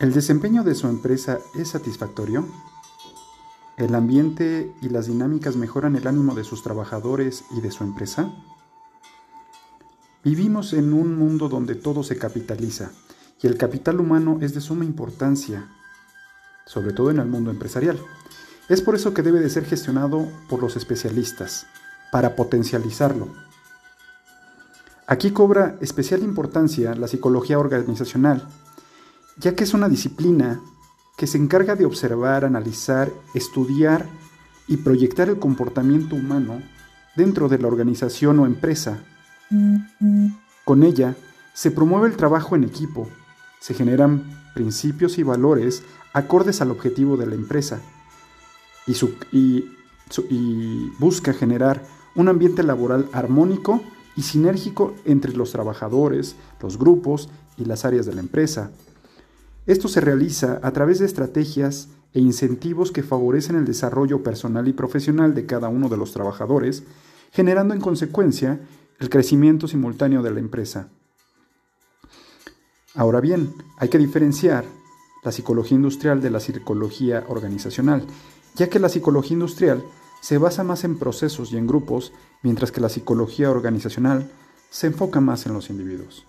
¿El desempeño de su empresa es satisfactorio? ¿El ambiente y las dinámicas mejoran el ánimo de sus trabajadores y de su empresa? Vivimos en un mundo donde todo se capitaliza y el capital humano es de suma importancia, sobre todo en el mundo empresarial. Es por eso que debe de ser gestionado por los especialistas, para potencializarlo. Aquí cobra especial importancia la psicología organizacional, ya que es una disciplina que se encarga de observar, analizar, estudiar y proyectar el comportamiento humano dentro de la organización o empresa con ella se promueve el trabajo en equipo, se generan principios y valores acordes al objetivo de la empresa y, busca generar un ambiente laboral armónico y sinérgico entre los trabajadores, los grupos y las áreas de la empresa. Esto se realiza a través de estrategias e incentivos que favorecen el desarrollo personal y profesional de cada uno de los trabajadores, generando en consecuencia el crecimiento simultáneo de la empresa. Ahora bien, hay que diferenciar la psicología industrial de la psicología organizacional, ya que la psicología industrial se basa más en procesos y en grupos, mientras que la psicología organizacional se enfoca más en los individuos.